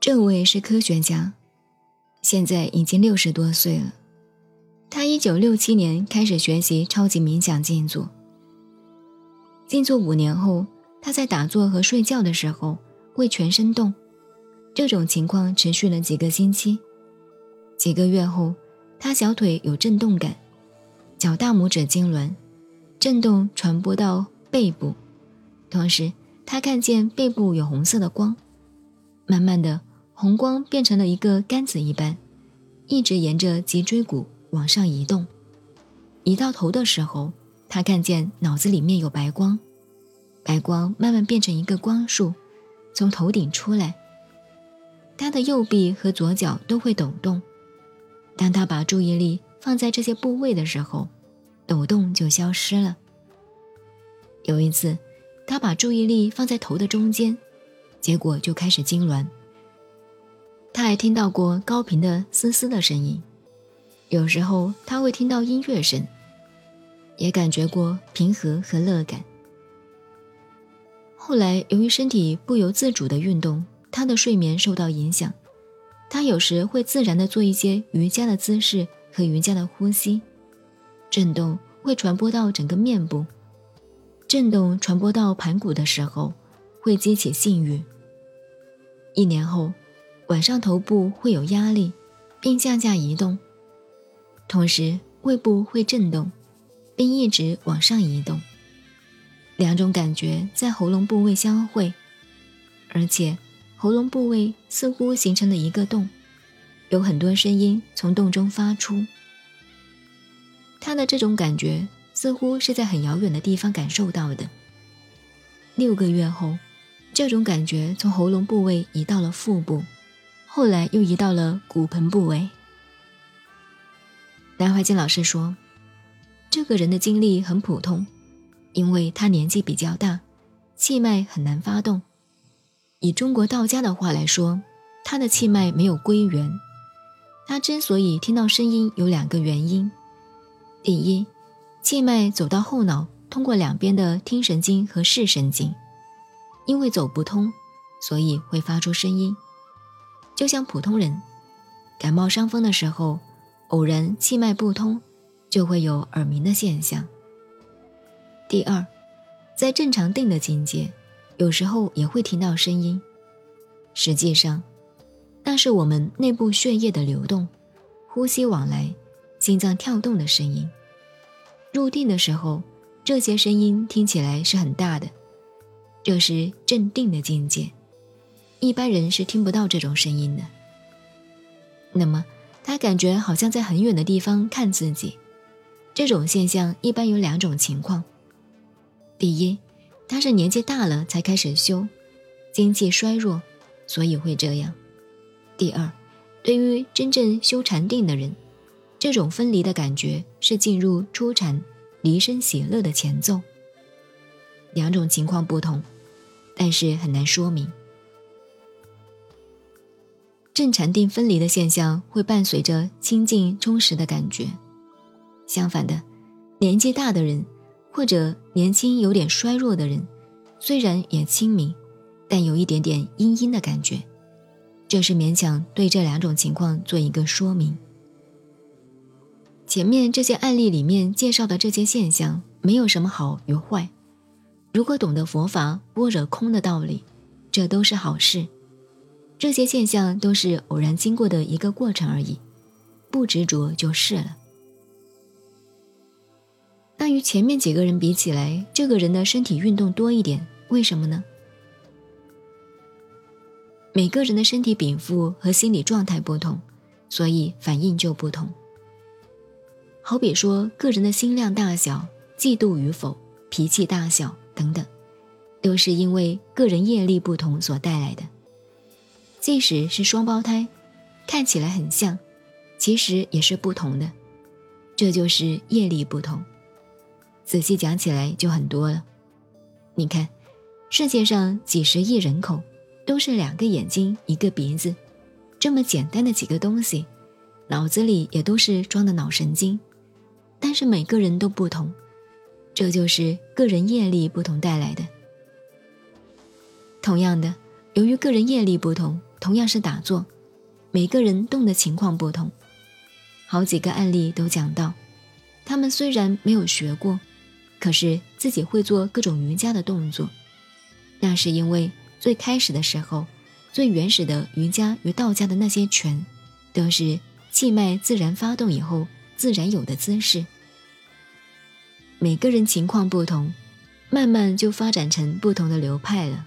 这位是科学家，现在已经六十多岁了。他一九六七年开始学习超级冥想静坐，静坐五年后，他在打坐和睡觉的时候会全身动，这种情况持续了几个星期。几个月后，他小腿有震动感，脚大拇指痉挛，震动传播到背部，同时他看见背部有红色的光，慢慢的，红光变成了一个杆子一般，一直沿着脊椎骨。往上移动，移到头的时候，他看见脑子里面有白光，白光慢慢变成一个光束，从头顶出来。他的右臂和左脚都会抖动。当他把注意力放在这些部位的时候，抖动就消失了。有一次，他把注意力放在头的中间，结果就开始痉挛。他还听到过高频的嘶嘶的声音。有时候他会听到音乐声，也感觉过平和和乐感。后来由于身体不由自主的运动，他的睡眠受到影响。他有时会自然的做一些瑜伽的姿势和瑜伽的呼吸，震动会传播到整个面部，震动传播到盘骨的时候，会激起性欲。一年后，晚上头部会有压力，并向下移动。同时，胃部会震动，并一直往上移动。两种感觉在喉咙部位相会，而且喉咙部位似乎形成了一个洞，有很多声音从洞中发出。他的这种感觉似乎是在很遥远的地方感受到的。六个月后，这种感觉从喉咙部位移到了腹部，后来又移到了骨盆部位。南怀瑾老师说：“这个人的经历很普通，因为他年纪比较大，气脉很难发动。以中国道家的话来说，他的气脉没有归元。他之所以听到声音，有两个原因：第一，气脉走到后脑，通过两边的听神经和视神经，因为走不通，所以会发出声音。就像普通人感冒伤风的时候。”偶然气脉不通，就会有耳鸣的现象。第二，在正常定的境界，有时候也会听到声音。实际上，那是我们内部血液的流动、呼吸往来、心脏跳动的声音。入定的时候，这些声音听起来是很大的，这是镇定的境界。一般人是听不到这种声音的。那么。他感觉好像在很远的地方看自己，这种现象一般有两种情况：第一，他是年纪大了才开始修，精气衰弱，所以会这样；第二，对于真正修禅定的人，这种分离的感觉是进入初禅、离身喜乐的前奏。两种情况不同，但是很难说明。正禅定分离的现象会伴随着清净充实的感觉。相反的，年纪大的人或者年轻有点衰弱的人，虽然也清明，但有一点点阴阴的感觉。这是勉强对这两种情况做一个说明。前面这些案例里面介绍的这些现象，没有什么好与坏。如果懂得佛法般若空的道理，这都是好事。这些现象都是偶然经过的一个过程而已，不执着就是了。那与前面几个人比起来，这个人的身体运动多一点，为什么呢？每个人的身体禀赋和心理状态不同，所以反应就不同。好比说，个人的心量大小、嫉妒与否、脾气大小等等，都是因为个人业力不同所带来的。即使是双胞胎，看起来很像，其实也是不同的，这就是业力不同。仔细讲起来就很多了。你看，世界上几十亿人口，都是两个眼睛一个鼻子，这么简单的几个东西，脑子里也都是装的脑神经，但是每个人都不同，这就是个人业力不同带来的。同样的，由于个人业力不同。同样是打坐，每个人动的情况不同。好几个案例都讲到，他们虽然没有学过，可是自己会做各种瑜伽的动作。那是因为最开始的时候，最原始的瑜伽与道家的那些拳，都是气脉自然发动以后自然有的姿势。每个人情况不同，慢慢就发展成不同的流派了。